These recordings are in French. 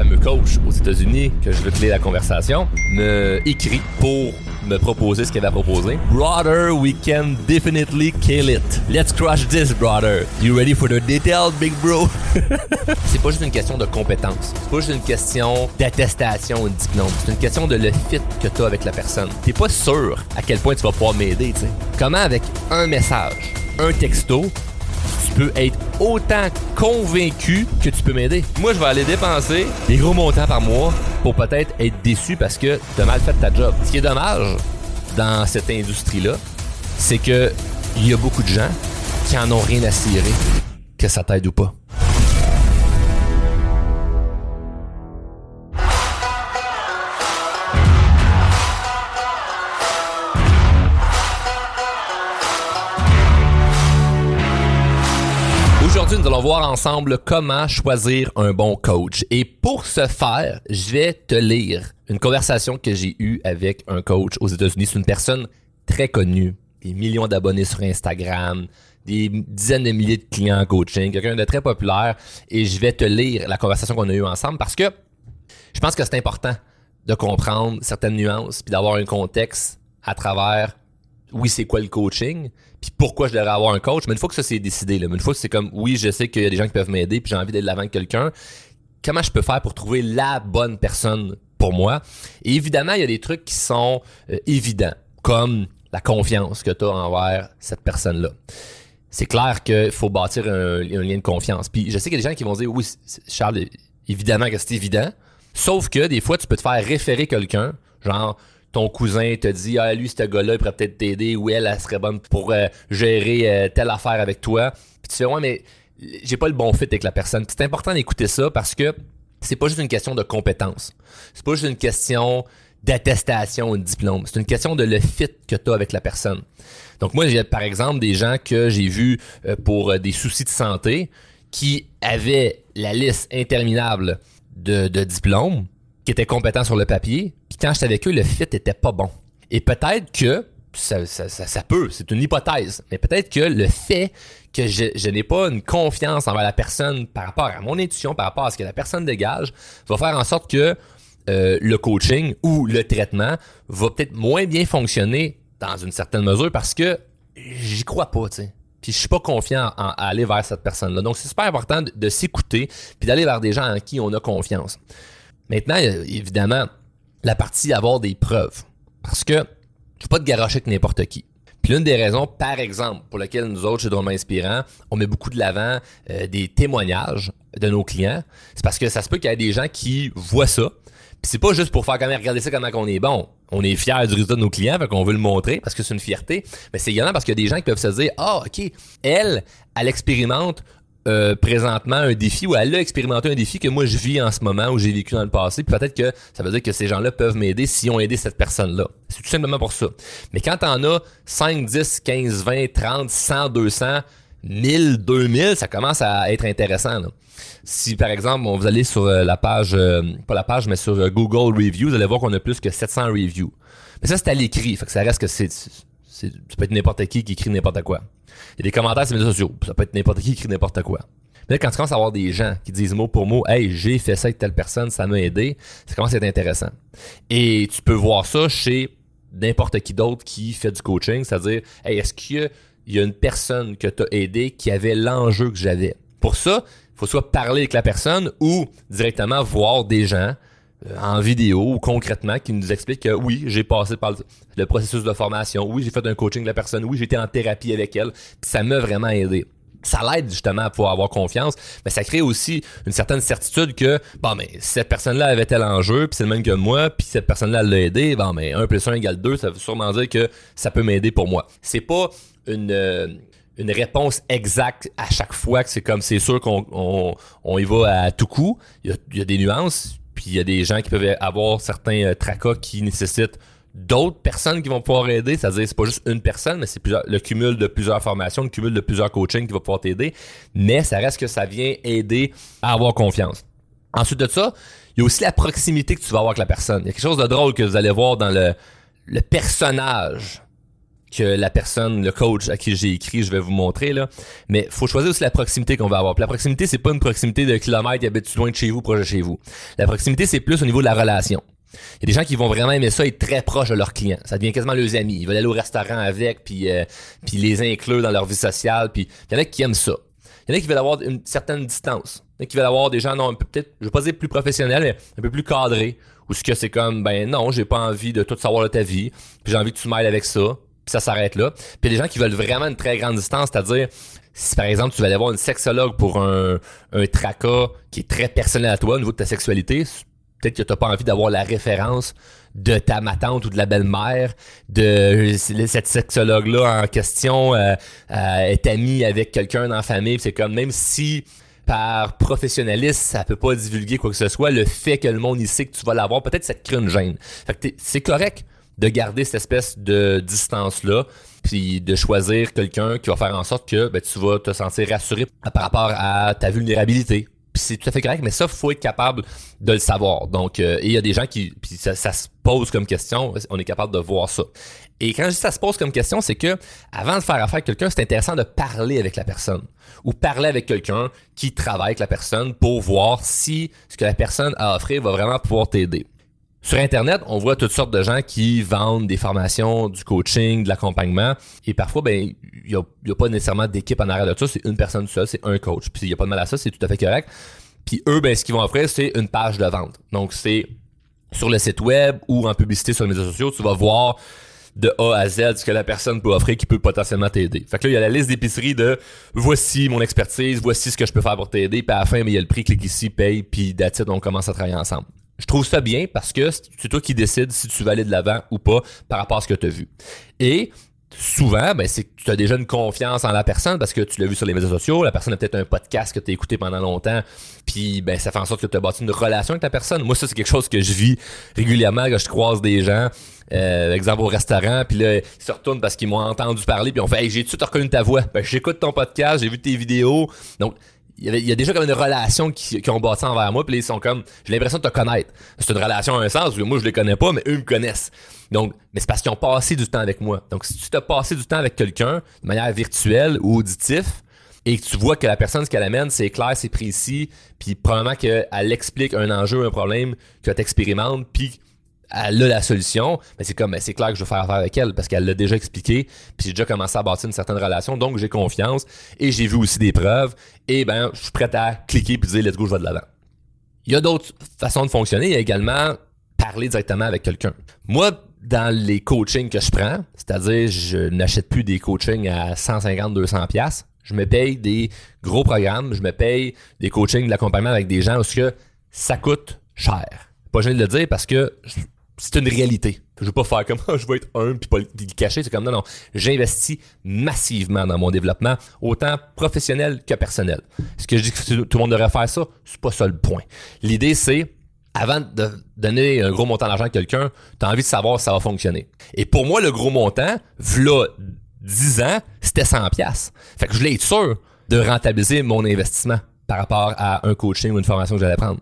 fameux coach aux États-Unis que je veux clé la conversation me écrit pour me proposer ce qu'il avait proposé. Brother, we can definitely kill it. Let's crush this, brother. You ready for the detail, big bro? c'est pas juste une question de compétence. C'est pas juste une question d'attestation ou de diplôme. C'est une question de le fit que tu as avec la personne. T'es pas sûr à quel point tu vas pouvoir m'aider, tu sais. Comment avec un message, un texto, peux être autant convaincu que tu peux m'aider. Moi, je vais aller dépenser des gros montants par mois pour peut-être être déçu parce que tu as mal fait ta job. Ce qui est dommage dans cette industrie-là, c'est que il y a beaucoup de gens qui en ont rien à cirer que ça t'aide ou pas. Nous allons voir ensemble comment choisir un bon coach. Et pour ce faire, je vais te lire une conversation que j'ai eue avec un coach aux États-Unis. C'est une personne très connue, des millions d'abonnés sur Instagram, des dizaines de milliers de clients en coaching, quelqu'un de très populaire. Et je vais te lire la conversation qu'on a eue ensemble parce que je pense que c'est important de comprendre certaines nuances puis d'avoir un contexte à travers oui, c'est quoi le coaching, puis pourquoi je devrais avoir un coach, mais une fois que ça c'est décidé, une fois que c'est comme oui, je sais qu'il y a des gens qui peuvent m'aider, puis j'ai envie d'être l'avant de quelqu'un, comment je peux faire pour trouver la bonne personne pour moi? Et évidemment, il y a des trucs qui sont euh, évidents, comme la confiance que tu as envers cette personne-là. C'est clair qu'il faut bâtir un, un, lien de confiance. Puis je sais qu'il y a des gens qui vont dire oui, Charles, évidemment que c'est évident. Sauf que des fois, tu peux te faire référer quelqu'un, genre ton cousin te dit ah lui ce gars-là il pourrait peut-être t'aider ou elle, elle serait bonne pour euh, gérer euh, telle affaire avec toi. Puis tu fais ouais mais j'ai pas le bon fit avec la personne. C'est important d'écouter ça parce que c'est pas juste une question de compétence. C'est pas juste une question d'attestation ou de diplôme. C'est une question de le fit que tu as avec la personne. Donc moi, j'ai par exemple des gens que j'ai vus euh, pour des soucis de santé qui avaient la liste interminable de, de diplômes, qui étaient compétents sur le papier, puis quand j'étais avec eux, le fit était pas bon. Et peut-être que, ça, ça, ça, peut, c'est une hypothèse, mais peut-être que le fait que je, je n'ai pas une confiance envers la personne par rapport à mon intuition, par rapport à ce que la personne dégage, va faire en sorte que euh, le coaching ou le traitement va peut-être moins bien fonctionner dans une certaine mesure parce que j'y crois pas, tu sais. Puis je suis pas confiant à aller vers cette personne-là. Donc c'est super important de, de s'écouter puis d'aller vers des gens en qui on a confiance. Maintenant, évidemment, la partie avoir des preuves. Parce que je ne pas te garocher avec n'importe qui. Puis l'une des raisons, par exemple, pour lesquelles nous autres, chez Drôlement Inspirant, on met beaucoup de l'avant euh, des témoignages de nos clients, c'est parce que ça se peut qu'il y ait des gens qui voient ça. Puis c'est pas juste pour faire quand même regarder ça comment on est bon. On est fiers du résultat de nos clients, fait qu'on veut le montrer parce que c'est une fierté. Mais c'est également parce qu'il y a des gens qui peuvent se dire, ah, OK, elle, elle expérimente euh, présentement un défi ou elle a expérimenté un défi que moi je vis en ce moment ou j'ai vécu dans le passé puis peut-être que ça veut dire que ces gens-là peuvent m'aider si ont aidé cette personne-là. C'est tout simplement pour ça. Mais quand t'en as 5, 10, 15, 20, 30, 100, 200, 1000, 2000, ça commence à être intéressant. Si par exemple, vous allez sur euh, la page, euh, pas la page, mais sur Google Reviews, vous allez voir qu'on a plus que 700 reviews. Mais ça, c'est à l'écrit, fait que ça reste que c'est ça peut être n'importe qui qui écrit n'importe quoi. Il y a des commentaires sur les médias sociaux. Ça peut être n'importe qui qui écrit n'importe quoi. Mais là, quand tu commences à avoir des gens qui disent mot pour mot, hey, j'ai fait ça avec telle personne, ça m'a aidé, ça commence à être intéressant. Et tu peux voir ça chez n'importe qui d'autre qui fait du coaching, c'est-à-dire, hey, est-ce qu'il y, a une personne que tu as aidé qui avait l'enjeu que j'avais? Pour ça, il faut soit parler avec la personne ou directement voir des gens en vidéo ou concrètement qui nous explique que oui, j'ai passé par le processus de formation, oui, j'ai fait un coaching de la personne, oui, j'étais en thérapie avec elle, puis ça m'a vraiment aidé. Ça l'aide justement à pouvoir avoir confiance, mais ça crée aussi une certaine certitude que bon mais cette personne-là avait tel enjeu, puis c'est le même que moi, puis cette personne-là l'a aidé, bon mais 1 plus 1 égale 2, ça veut sûrement dire que ça peut m'aider pour moi. C'est pas une euh, une réponse exacte à chaque fois que c'est comme c'est sûr qu'on on, y va à tout coup. Il y a des nuances puis il y a des gens qui peuvent avoir certains euh, tracas qui nécessitent d'autres personnes qui vont pouvoir aider. C'est-à-dire, c'est pas juste une personne, mais c'est le cumul de plusieurs formations, le cumul de plusieurs coachings qui va pouvoir t'aider. Mais ça reste que ça vient aider à avoir confiance. Ensuite de ça, il y a aussi la proximité que tu vas avoir avec la personne. Il y a quelque chose de drôle que vous allez voir dans le, le personnage que la personne, le coach à qui j'ai écrit, je vais vous montrer là. Mais faut choisir aussi la proximité qu'on va avoir. Puis la proximité, c'est pas une proximité de kilomètres, habite loin de chez vous, proche de chez vous. La proximité, c'est plus au niveau de la relation. Il y a des gens qui vont vraiment aimer ça, être très proches de leurs clients. Ça devient quasiment leurs amis. Ils veulent aller au restaurant avec, puis euh, puis les inclure dans leur vie sociale. Puis il y en a qui aiment ça. Il y en a qui veulent avoir une certaine distance. Il y en a qui veulent avoir des gens, non, peut-être, je vais pas dire plus professionnels, mais un peu plus cadrés. Ou ce que c'est comme, ben non, j'ai pas envie de tout savoir de ta vie. Puis j'ai envie que tu m'aides avec ça. Ça s'arrête là. Puis des gens qui veulent vraiment une très grande distance, c'est-à-dire si par exemple tu vas aller voir une sexologue pour un, tracas qui est très personnel à toi au niveau de ta sexualité, peut-être que t'as pas envie d'avoir la référence de ta matante ou de la belle-mère, de cette sexologue-là en question euh, euh, est amie avec quelqu'un dans la famille. C'est comme même si par professionnalisme, ça peut pas divulguer quoi que ce soit, le fait que le monde il sait que tu vas l'avoir, peut-être ça te crée une gêne. c'est correct de garder cette espèce de distance-là, puis de choisir quelqu'un qui va faire en sorte que ben, tu vas te sentir rassuré par rapport à ta vulnérabilité, puis c'est tout à fait correct, mais ça, faut être capable de le savoir. Donc, euh, il y a des gens qui, ça, se pose comme question, on est capable de voir ça. Et quand je dis ça se pose comme question, c'est que avant de faire affaire avec quelqu'un, c'est intéressant de parler avec la personne ou parler avec quelqu'un qui travaille avec la personne pour voir si ce que la personne a à offrir va vraiment pouvoir t'aider. Sur Internet, on voit toutes sortes de gens qui vendent des formations, du coaching, de l'accompagnement. Et parfois, ben, il n'y a, pas nécessairement d'équipe en arrière de ça. C'est une personne seule, c'est un coach. Puis il n'y a pas de mal à ça, c'est tout à fait correct. Puis eux, ben, ce qu'ils vont offrir, c'est une page de vente. Donc, c'est sur le site web ou en publicité sur les médias sociaux, tu vas voir de A à Z ce que la personne peut offrir qui peut potentiellement t'aider. Fait que là, il y a la liste d'épicerie de voici mon expertise, voici ce que je peux faire pour t'aider, puis à la fin, mais il y a le prix, clique ici, paye, puis that's on commence à travailler ensemble. Je trouve ça bien parce que c'est toi qui décides si tu vas aller de l'avant ou pas par rapport à ce que tu as vu. Et souvent, ben, c'est que tu as déjà une confiance en la personne parce que tu l'as vu sur les médias sociaux, la personne a peut-être un podcast que tu as écouté pendant longtemps, puis ben, ça fait en sorte que tu as bâti une relation avec ta personne. Moi, ça, c'est quelque chose que je vis régulièrement quand je croise des gens, euh, exemple au restaurant, puis là, ils se retournent parce qu'ils m'ont entendu parler, puis on fait hey, j'ai-tu reconnu ta voix? Ben, j'écoute ton podcast, j'ai vu tes vidéos. Donc, il y, a déjà comme une relation qui, qui ont bâti envers moi, puis ils sont comme, j'ai l'impression de te connaître. C'est une relation à un sens, où moi je les connais pas, mais eux me connaissent. Donc, mais c'est parce qu'ils ont passé du temps avec moi. Donc, si tu t'as passé du temps avec quelqu'un de manière virtuelle ou auditif, et que tu vois que la personne, ce qu'elle amène, c'est clair, c'est précis, puis probablement qu'elle explique un enjeu, un problème que tu expérimentes, puis elle a la solution, mais c'est comme, c'est clair que je veux faire affaire avec elle parce qu'elle l'a déjà expliqué, puis j'ai déjà commencé à bâtir une certaine relation, donc j'ai confiance et j'ai vu aussi des preuves et ben je suis prêt à cliquer puis dire let's go, je vais de l'avant. Il y a d'autres façons de fonctionner, il y a également parler directement avec quelqu'un. Moi, dans les coachings que je prends, c'est-à-dire je n'achète plus des coachings à 150 200 pièces, je me paye des gros programmes, je me paye des coachings de l'accompagnement avec des gens parce que ça coûte cher. Pas gêné de le dire parce que c'est une réalité. Je veux pas faire comme je veux être un puis pas le cacher. C'est comme non, non. J'investis massivement dans mon développement, autant professionnel que personnel. Ce que je dis que tout le monde devrait faire ça, c'est pas ça le point. L'idée, c'est avant de donner un gros montant d'argent à quelqu'un, tu as envie de savoir si ça va fonctionner. Et pour moi, le gros montant, v'là 10 ans, c'était 100 pièces. Fait que je voulais être sûr de rentabiliser mon investissement par rapport à un coaching ou une formation que j'allais prendre.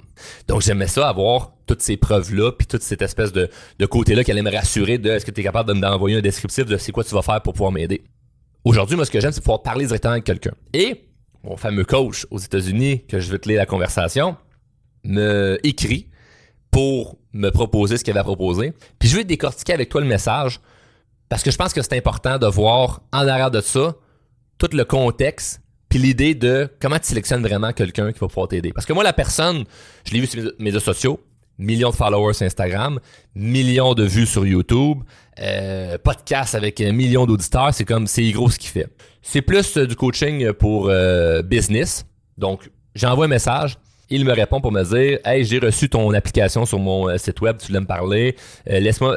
Donc j'aimais ça avoir toutes ces preuves-là, puis toute cette espèce de, côté-là qui allait me rassurer de est-ce que tu es capable de m'envoyer un descriptif de c'est quoi tu vas faire pour pouvoir m'aider? Aujourd'hui, moi, ce que j'aime, c'est pouvoir parler directement avec quelqu'un. Et mon fameux coach aux États-Unis, que je veux te lire la conversation, me écrit pour me proposer ce qu'il avait à proposer. Puis je vais décortiquer avec toi le message parce que je pense que c'est important de voir en arrière de ça tout le contexte puis l'idée de comment tu sélectionnes vraiment quelqu'un qui va pouvoir t'aider. Parce que moi, la personne, je l'ai vu sur mes médias sociaux, millions de followers sur Instagram, millions de vues sur YouTube, euh, podcast avec un million d'auditeurs, c'est comme, c'est gros ce qu'il fait. C'est plus euh, du coaching pour euh, business. Donc, j'envoie un message, il me répond pour me dire Hey, j'ai reçu ton application sur mon euh, site web, tu voulais me parler. Laisse-moi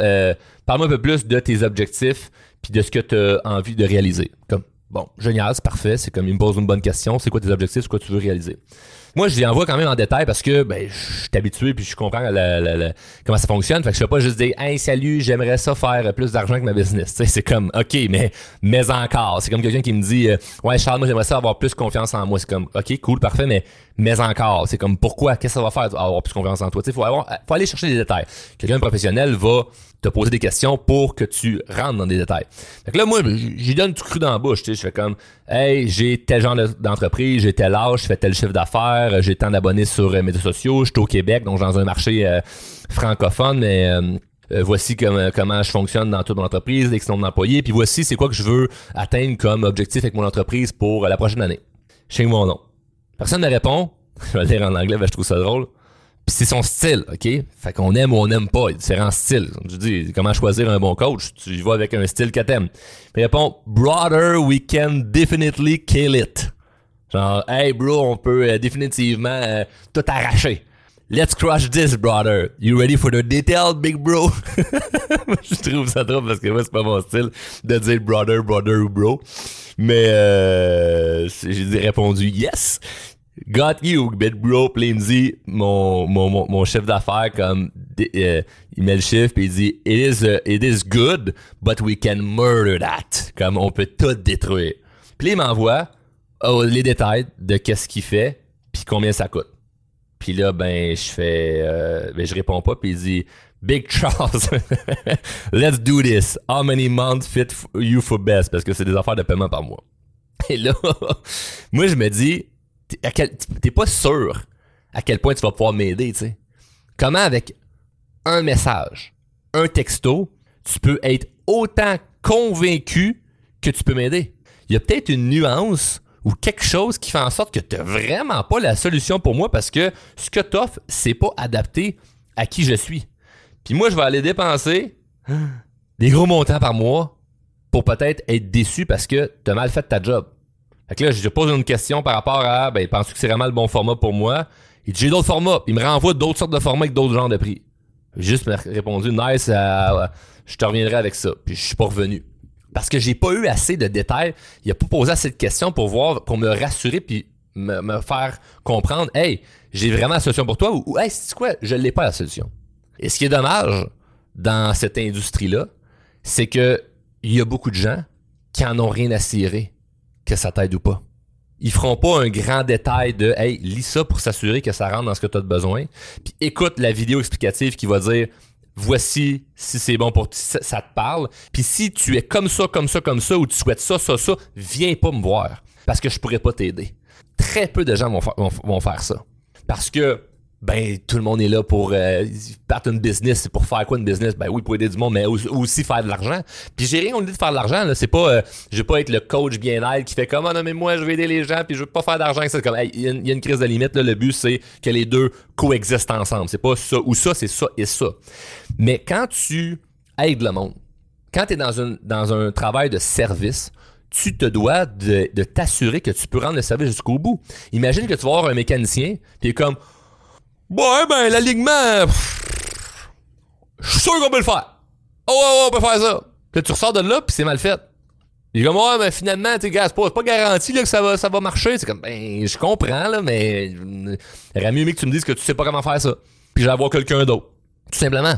parle-moi un peu plus de tes objectifs puis de ce que tu as envie de réaliser. Comme Bon, génial, c'est parfait. C'est comme il me pose une bonne question. C'est quoi tes objectifs? C'est quoi tu veux réaliser? moi, je lui envoie quand même en détail parce que ben, je suis habitué puis je comprends la- la- la- comment ça fonctionne. Fait que je fais pas juste dire Hey, salut, j'aimerais ça faire plus d'argent que ma business. C'est comme OK, mais mais encore. C'est comme quelqu'un qui me dit euh, Ouais, Charles, moi j'aimerais ça avoir plus confiance en moi. C'est comme OK, cool, parfait, mais mais encore. C'est comme pourquoi? Qu'est-ce que ça va faire? Avoir plus confiance en toi? Sais, faut, avoir, faut aller chercher des détails. Quelqu'un de professionnel va te poser des questions pour que tu rentres dans des détails. Fait que là, moi, j'y donne tout cru dans la bouche. Je fais comme Hey, j'ai tel genre de- d'entreprise, j'ai tel âge, je fais tel chiffre d'affaires, j'ai tant d'abonnés sur euh, médias sociaux, je suis au Québec, donc dans un marché euh, francophone, mais euh, euh, voici comme- comment je fonctionne dans toute mon entreprise, X nombre d'employés, puis voici c'est quoi que je veux atteindre comme objectif avec mon entreprise pour la prochaine année. Sais mon nom. Personne ne répond. Je vais le dire en anglais, ben, je trouve ça drôle. Puis c'est son style, OK? Fait qu'on aime ou on n'aime pas. Il y a différents styles. Je dis, comment choisir un bon coach? Tu vas avec un style que t'aimes. Il répond, Brother, we can definitely kill it. Genre, hey bro, on peut euh, définitivement euh, tout arracher. Let's crush this, brother. You ready for the detail, big bro? je trouve ça drôle parce que moi, c'est pas mon style de dire brother, brother ou bro. Mais euh, j'ai répondu yes. Got you, bro. Puis il me dit, mon, mon, mon, mon chef d'affaires, comme, euh, il met le chiffre puis il dit, it is, uh, it is good, but we can murder that. Comme, on peut tout détruire. Puis il m'envoie oh, les détails de qu'est-ce qu'il fait puis combien ça coûte. Puis là, ben, je fais, euh, ben, je réponds pas, puis il dit, Big Charles, let's do this. How many months fit you for best? Parce que c'est des affaires de paiement par mois. Et là, moi, je me dis, t'es pas sûr à quel point tu vas pouvoir m'aider. Comment avec un message, un texto, tu peux être autant convaincu que tu peux m'aider? Il y a peut-être une nuance ou quelque chose qui fait en sorte que tu vraiment pas la solution pour moi parce que ce que tu offres, c'est pas adapté à qui je suis. Puis moi, je vais aller dépenser des gros montants par mois pour peut-être être déçu parce que tu as mal fait ta job. Fait que là, je pose une question par rapport à, ben, penses-tu que c'est vraiment le bon format pour moi? Il dit, j'ai d'autres formats. Il me renvoie d'autres sortes de formats avec d'autres genres de prix. Juste répondu, nice, euh, je te reviendrai avec ça. Puis je suis pas revenu. Parce que j'ai pas eu assez de détails. Il a pas posé assez de questions pour voir, pour me rassurer puis me, me faire comprendre, hey, j'ai vraiment la solution pour toi ou, ou, hey, c'est quoi, je l'ai pas la solution. Et ce qui est dommage dans cette industrie-là, c'est que il y a beaucoup de gens qui en ont rien à cirer que ça t'aide ou pas. Ils feront pas un grand détail de hey, lis ça pour s'assurer que ça rentre dans ce que tu as besoin. Puis écoute la vidéo explicative qui va dire voici si c'est bon pour ça, ça te parle. Puis si tu es comme ça, comme ça, comme ça, ou tu souhaites ça, ça, ça, viens pas me voir parce que je pourrais pas t'aider. Très peu de gens vont, vont faire ça parce que ben tout le monde est là pour euh, partent une business, c'est pour faire quoi une business? Ben oui, pour aider du monde, mais aussi, faire de l'argent. Puis j'ai rien dit de faire de l'argent là, c'est pas euh, je veux pas être le coach bien-être qui fait comme ah non mais moi je vais aider les gens puis je veux pas faire d'argent, c'est comme hey, il y, a une- il y a une crise de limite là, le but c'est que les deux coexistent ensemble. C'est pas ça ou ça, c'est ça et ça. Mais quand tu aides le monde, quand tu es dans, une, dans un travail de service, tu te dois de, de t'assurer que tu peux rendre le service jusqu'au bout. Imagine que tu vas avoir un mécanicien, puis comme Ouais, ben, l'alignement, je suis sûr qu'on peut le faire. Oh, ouais, ouais, on peut faire ça. Puis là, tu ressors de là, puis c'est mal fait. Il comme, ouais, mais finalement, tu sais, c'est pas, garanti là, que ça va, ça va marcher. C'est comme, ben, je comprends, là, mais euh, aurait mieux aimé que tu me dises que tu sais pas comment faire ça. Puis je vais avoir quelqu'un d'autre. Tout simplement.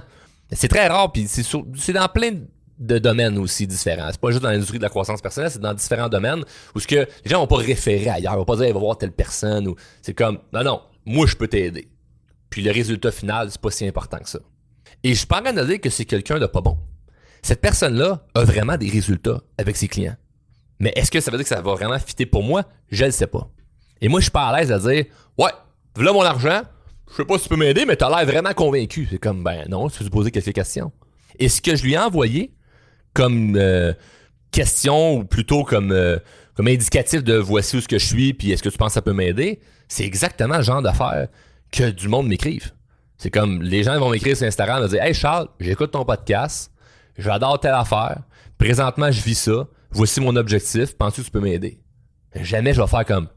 C'est très rare, puis c'est, c'est dans plein de domaines aussi différents. C'est pas juste dans l'industrie de la croissance personnelle, c'est dans différents domaines où ce que les gens vont pas référer ailleurs, ils vont pas dire, va voir telle personne ou c'est comme, non, non, moi je peux t'aider. Puis le résultat final, c'est pas si important que ça. Et je suis pas en train dire que c'est quelqu'un de pas bon. Cette personne-là a vraiment des résultats avec ses clients. Mais est-ce que ça veut dire que ça va vraiment fitter pour moi? Je le sais pas. Et moi, je suis pas à l'aise à dire, ouais, voilà mon argent, je sais pas si tu peux m'aider, mais t'as l'air vraiment convaincu. C'est comme, ben non, tu peux poser quelques questions. Et ce que je lui ai envoyé comme euh, question, ou plutôt comme, euh, comme indicatif de voici où ce que je suis, puis est-ce que tu penses que ça peut m'aider, c'est exactement le genre d'affaires que du monde m'écrive. C'est comme, les gens vont m'écrire sur Instagram, vont dire, hey Charles, j'écoute ton podcast, j'adore telle affaire, présentement je vis ça, voici mon objectif, penses-tu que tu peux m'aider? Jamais je vais faire comme,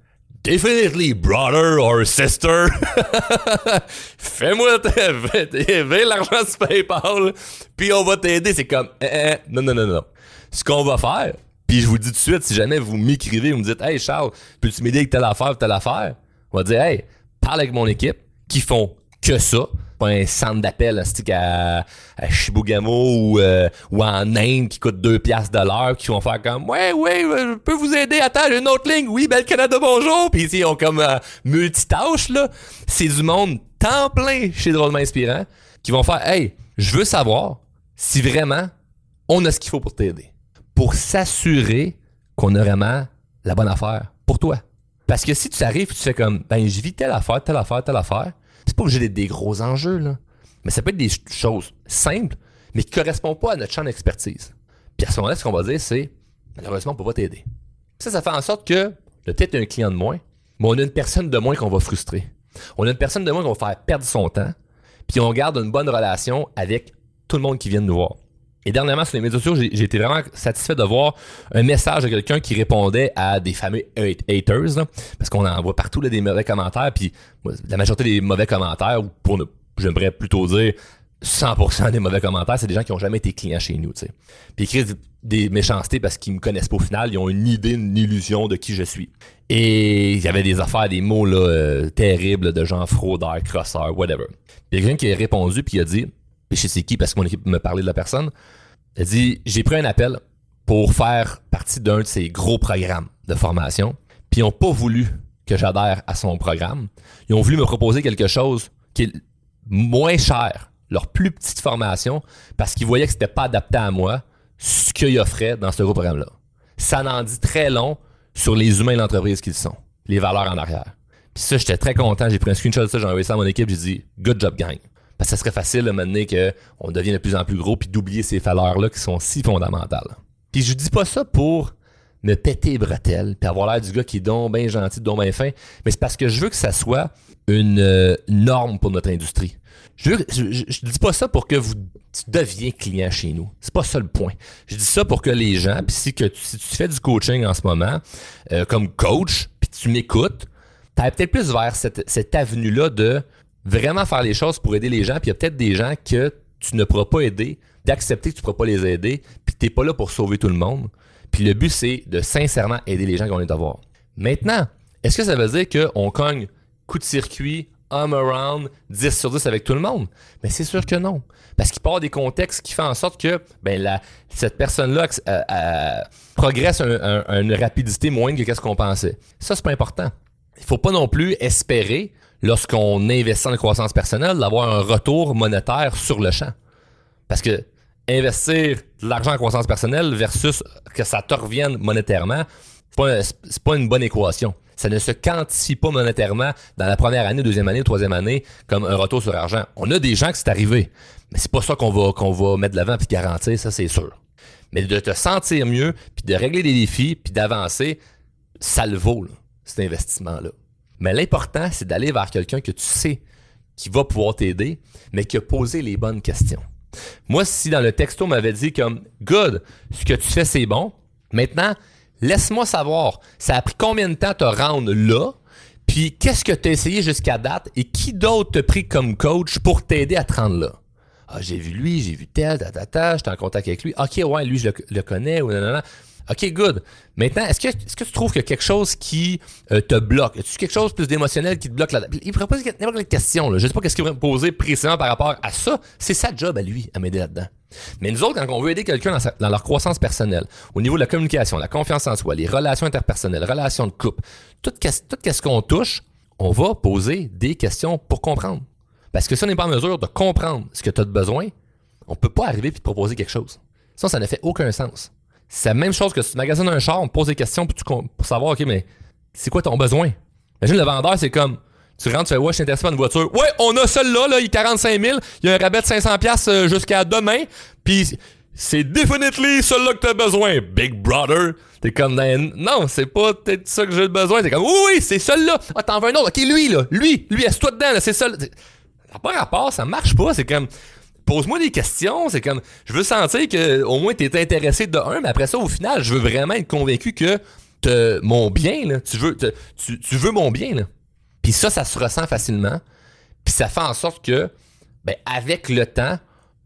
Definitely, brother or sister. Fais-moi, fais l'argent sur PayPal, puis on va t'aider. C'est comme, eh, eh, non, non, non, non. Ce qu'on va faire, puis je vous dis tout de suite, si jamais vous m'écrivez, vous me dites, hey Charles, peux-tu m'aider avec telle affaire, telle affaire? On va dire, hey, parle avec mon équipe qui font que ça. Pas un centre d'appel à, à Shibugamo ou, euh, ou en Inde qui coûte 2 piastres de l'heure qui vont faire comme ouais ouais je peux vous aider attends j'ai une autre ligne. Oui bel Canada bonjour. Puis ils ont comme euh, multitâche là. C'est du monde temps plein chez drôlement inspirant qui vont faire hey je veux savoir si vraiment on a ce qu'il faut pour t'aider. Pour s'assurer qu'on a vraiment la bonne affaire pour toi parce que si tu arrives tu fais comme ben je vis telle affaire telle affaire telle affaire c'est pas obligé d'être des gros enjeux, là. Mais ça peut être des choses simples, mais qui correspondent pas à notre champ d'expertise. Puis à ce moment-là, ce qu'on va dire, c'est malheureusement, on peut pas t'aider. Ça, ça fait en sorte que peut-être un client de moins, mais on a une personne de moins qu'on va frustrer. On a une personne de moins qu'on va faire perdre son temps, puis on garde une bonne relation avec tout le monde qui vient nous voir. Et dernièrement, sur les médias sociaux, j'ai été vraiment satisfait de voir un message de quelqu'un qui répondait à des fameux haters, parce qu'on en voit partout des mauvais commentaires, puis la majorité des mauvais commentaires, ou pour ne, j'aimerais plutôt dire 100% des mauvais commentaires, c'est des gens qui ont jamais été clients chez nous, tu sais. Puis écrivent des méchancetés parce qu'ils me connaissent pas au final, ils ont une idée, une illusion de qui je suis. Et il y avait des affaires, des mots là, euh, terribles de gens fraudeurs, crosseurs, whatever. Il y a quelqu'un qui a répondu puis il a dit puis je sais qui parce que mon équipe me parlait de la personne. Elle dit J'ai pris un appel pour faire partie d'un de ces gros programmes de formation. Puis ils n'ont pas voulu que j'adhère à son programme. Ils ont voulu me proposer quelque chose qui est moins cher, leur plus petite formation, parce qu'ils voyaient que c'était pas adapté à moi, ce qu'ils offraient dans ce gros programme-là. Ça n'en dit très long sur les humains de l'entreprise qu'ils sont, les valeurs en arrière. Puis ça, j'étais très content. J'ai pris un screenshot de ça, j'ai envoyé ça à mon équipe, j'ai dit Good job, gang. Parce que ça serait facile de mener qu'on devienne de plus en plus gros puis d'oublier ces valeurs-là qui sont si fondamentales. Puis je dis pas ça pour me péter les bretelles puis avoir l'air du gars qui est donc bien gentil, donc bien fin, mais c'est parce que je veux que ça soit une euh, norme pour notre industrie. Je, veux, je, dis pas ça pour que vous deviez client chez nous. C'est pas ça le point. Je dis ça pour que les gens, puis si, que tu, si tu fais du coaching en ce moment, euh, comme coach, puis tu m'écoutes, tu as peut-être plus vers cette avenue-là de vraiment faire les choses pour aider les gens, puis il y a peut-être des gens que tu ne pourras pas aider, d'accepter que tu ne pourras pas les aider, puis tu n'es pas là pour sauver tout le monde. Puis le but, c'est de sincèrement aider les gens est à voir. Maintenant, est-ce que ça veut dire qu'on cogne coup de circuit, hum around, 10 sur 10 avec tout le monde? Mais c'est sûr que non. Parce qu'il part des contextes qui font en sorte que ben, la, cette personne-là euh, euh, progresse à une rapidité moindre que ce qu'on pensait. Ça, c'est pas important. Il faut pas non plus espérer lorsqu'on investit en croissance personnelle, d'avoir un retour monétaire sur le champ. Parce que investir de l'argent en croissance personnelle versus que ça te revienne monétairement, c'est pas, pas une bonne équation. Ça ne se quantifie pas monétairement dans la première année, deuxième année, troisième année comme un retour sur argent. On a des gens qui c'est arrivé, mais c'est pas ça qu'on va qu'on va mettre de l'avant puis garantir, ça c'est sûr. Mais de te sentir mieux, puis de régler des défis, puis d'avancer, ça le vaut, cet investissement-là. Mais l'important, c'est d'aller vers quelqu'un que tu sais qui va pouvoir t'aider, mais qui a posé les bonnes questions. Moi, si dans le texto m'avait dit comme Good, ce que tu fais, c'est bon. Maintenant, laisse-moi savoir, ça a pris combien de temps te rendre là, puis qu'est-ce que tu as essayé jusqu'à date? Et qui d'autre t'a pris comme coach pour t'aider à te rendre là? Ah, j'ai vu lui, j'ai vu tel, ta, ta, ta, j'étais en contact avec lui. Ok, ouais, lui, je le, connais, ou non. OK, good. Maintenant, est-ce que, est-ce que tu trouves qu'il y a quelque chose qui euh, te bloque? Est-ce quelque chose plus d'émotionnel qui te bloque là Il pourrait poser n'importe quelle question. Là. Je sais pas qu'est-ce qu'il pourrait poser précisément par rapport à ça. C'est sa job à lui, à m'aider là-dedans. Mais nous autres, quand on veut aider quelqu'un dans, dans, leur croissance personnelle, au niveau de la communication, la confiance en soi, les relations interpersonnelles, relations de couple, tout, tout ce qu'on touche, on va poser des questions pour comprendre. Parce que si on n'est pas en mesure de comprendre ce que tu as de besoin, on peut pas arriver et te proposer quelque chose. Sinon, ça ne fait aucun sens. C'est la même chose que si tu magasines un char, on pose des questions pour, savoir, OK, mais c'est quoi ton besoin? Imagine le vendeur, c'est comme, tu rentres, tu fais, ouais, je t'intéresse pas une voiture. Ouais, on a celle-là, là, il est 45 000, il y a un rabais de 500 pièces euh, jusqu'à demain, puis c'est définitivement celle-là que t'as besoin, Big Brother. T'es comme, non, c'est pas peut-être ça que j'ai besoin. T'es comme, oui, oui, c'est celle-là. Ah, t'en veux un autre. OK, lui, là, lui, lui, assieds-toi dedans, c'est ça. Ça n'a pas rapport, ça marche pas. C'est comme, pose-moi des questions. C'est comme, je veux sentir que au moins t'es intéressé de un, mais après ça, au final, je veux vraiment être convaincu que mon bien, là, tu veux, tu, veux mon bien, là. Puis ça, ça se ressent facilement. Puis ça fait en sorte que, ben, avec le temps,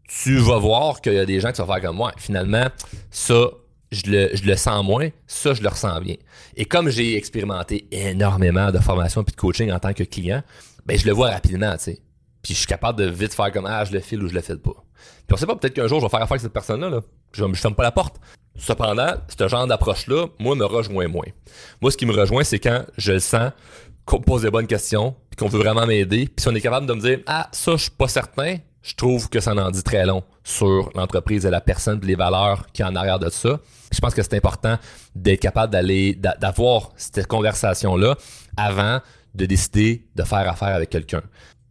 tu vas voir qu'il y a des gens qui vont faire comme moi. Finalement, ça, je le, je le sens moins, ça, je le ressens bien. Et comme j'ai expérimenté énormément de formation puis de coaching en tant que client, ben je le vois rapidement, tu sais. Puis je suis capable de vite faire comme ah je le file ou je le file pas. Puis on sait pas peut-être qu'un jour je vais faire affaire avec cette personne-là. Là. Je, je ferme pas la porte. Cependant, ce genre d'approche-là, moi, me rejoint moins. Moi, ce qui me rejoint, c'est quand je le sens qu'on me pose des bonnes questions, puis qu'on veut vraiment m'aider, puis si on est capable de me dire ah ça je suis pas certain, je trouve que ça en dit très long sur l'entreprise et la personne, les valeurs qui en arrière de ça. Je pense que c'est important d'être capable d'aller d'avoir cette conversation là avant de décider de faire affaire avec quelqu'un.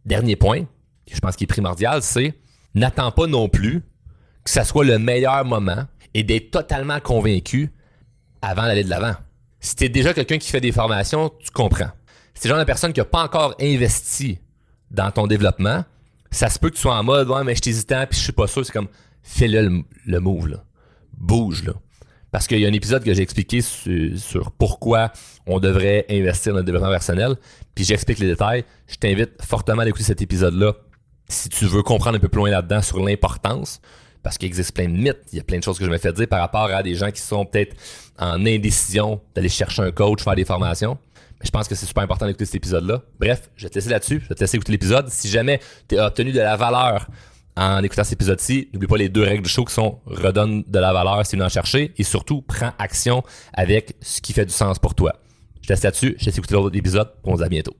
Dernier point, je pense qu'il est primordial, c'est n'attends pas non plus que ça soit le meilleur moment et d'être totalement convaincu avant d'aller de l'avant. Si tu es déjà quelqu'un qui fait des formations, tu comprends. Si tu genre de personne qui n'a pas encore investi dans ton développement, ça se peut que tu sois en mode ouais mais je t'hésitant puis je suis pas sûr, c'est comme fais-le le, move. Bouge là. Parce qu'il y a un épisode que j'ai expliqué sur, pourquoi on devrait investir dans le développement personnel, puis j'explique les détails. Je t'invite fortement à écouter cet épisode-là si tu veux comprendre un peu plus loin là-dedans sur l'importance, parce qu'il existe plein de mythes, il y a plein de choses que je me fais dire par rapport à des gens qui sont peut-être en indécision d'aller chercher un coach, faire des formations. Je pense que c'est super important d'écouter cet épisode-là. Bref, je vais te laisser là-dessus, je vais te laisser écouter l'épisode. Si jamais tu as obtenu de la valeur en écoutant cet épisode-ci, n'oublie pas les deux règles du show qui sont redonne de la valeur si tu en chercher et surtout prends action avec ce qui fait du sens pour toi. Je te laisse là-dessus, je te laisse écouter l'autre épisode, on se dit à bientôt.